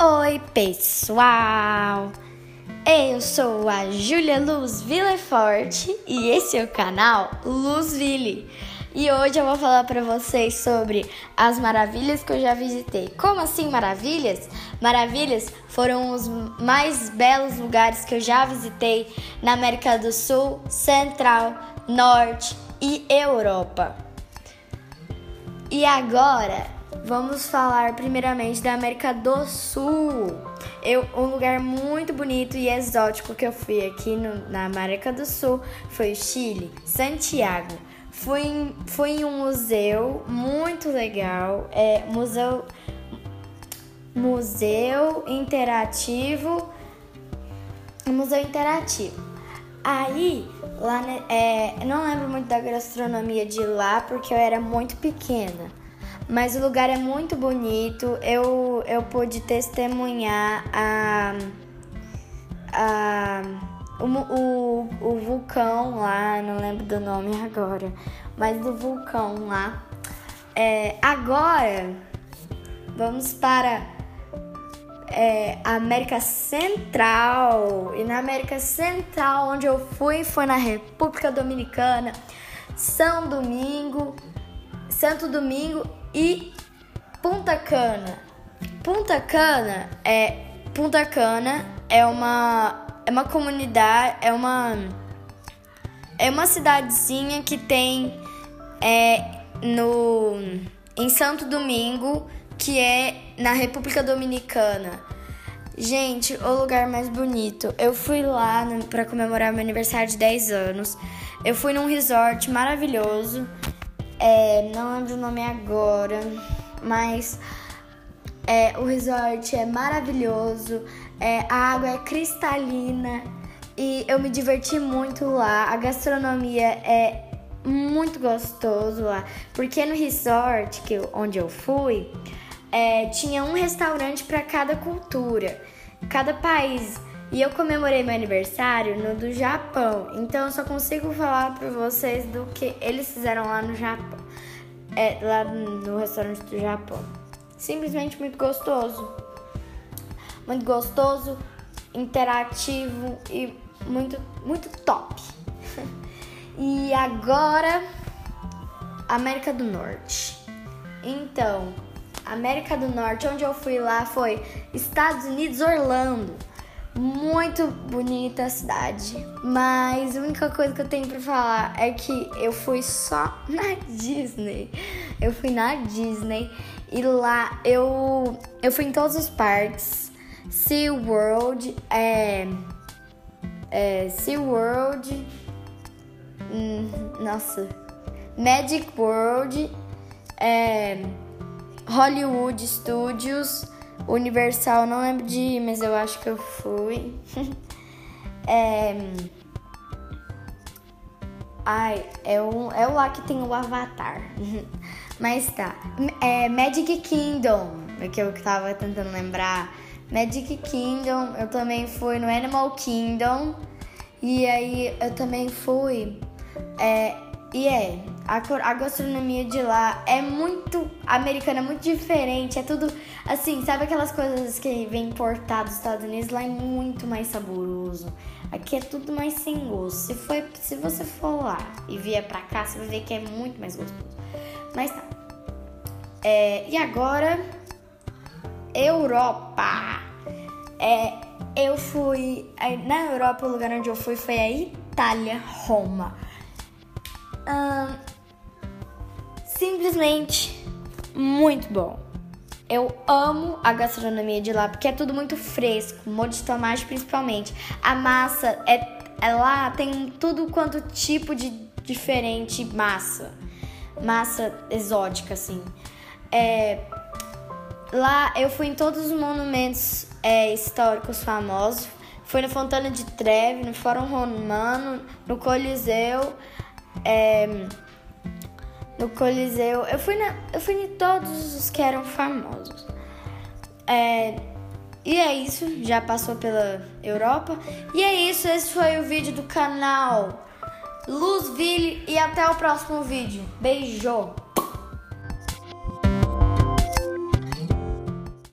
Oi, pessoal! Eu sou a Júlia Luz Villeforte e esse é o canal Luzville. E hoje eu vou falar para vocês sobre as maravilhas que eu já visitei. Como assim maravilhas? Maravilhas foram os mais belos lugares que eu já visitei na América do Sul, Central, Norte e Europa. E agora Vamos falar primeiramente da América do Sul. Eu, um lugar muito bonito e exótico que eu fui aqui no, na América do Sul foi o Chile, Santiago. Fui, fui em um museu muito legal, é museu museu interativo, museu interativo. Aí, lá, é, não lembro muito da gastronomia de lá porque eu era muito pequena mas o lugar é muito bonito. Eu, eu pude testemunhar a, a, o, o, o vulcão lá, não lembro do nome agora, mas do vulcão lá. É, agora, vamos para é, América Central. E na América Central, onde eu fui, foi na República Dominicana, São Domingo, Santo Domingo e Punta Cana. Punta Cana é Punta Cana é uma é uma comunidade, é uma é uma cidadezinha que tem é, no em Santo Domingo, que é na República Dominicana. Gente, o lugar mais bonito. Eu fui lá para comemorar meu aniversário de 10 anos. Eu fui num resort maravilhoso. É, não lembro o nome agora, mas é, o resort é maravilhoso, é, a água é cristalina e eu me diverti muito lá. A gastronomia é muito gostoso lá, porque no resort que eu, onde eu fui é, tinha um restaurante para cada cultura, cada país. E eu comemorei meu aniversário no do Japão, então eu só consigo falar para vocês do que eles fizeram lá no Japão. É, lá no restaurante do Japão. Simplesmente muito gostoso. Muito gostoso, interativo e muito, muito top. e agora, América do Norte. Então, América do Norte, onde eu fui lá foi Estados Unidos, Orlando. Muito bonita a cidade, mas a única coisa que eu tenho para falar é que eu fui só na Disney. Eu fui na Disney e lá eu eu fui em todos os parques. Sea World, é, é Sea World, hum, nossa, Magic World, é, Hollywood Studios Universal, não lembro de ir, mas eu acho que eu fui. é... Ai, é o, é lá que tem o Avatar. mas tá. É Magic Kingdom, é que eu tava tentando lembrar. Magic Kingdom, eu também fui no Animal Kingdom. E aí eu também fui. É, e é, a, a gastronomia de lá é muito americana, é muito diferente. É tudo assim, sabe aquelas coisas que vem importado dos Estados Unidos? Lá é muito mais saboroso. Aqui é tudo mais sem gosto. Se, foi, se você for lá e vier pra cá, você vai ver que é muito mais gostoso. Mas tá. É, e agora, Europa. É, eu fui. Na Europa, o lugar onde eu fui foi a Itália, Roma. Hum, simplesmente muito bom. Eu amo a gastronomia de lá porque é tudo muito fresco, molho de tomate principalmente. A massa é, é lá tem tudo quanto tipo de diferente massa, massa exótica assim. É, lá eu fui em todos os monumentos é, históricos famosos. Fui na Fontana de Trevi, no Fórum Romano, no Coliseu. É, no Coliseu. Eu fui, na, eu fui em todos os que eram famosos. É, e é isso, já passou pela Europa. E é isso, esse foi o vídeo do canal Luzville e até o próximo vídeo. Beijo!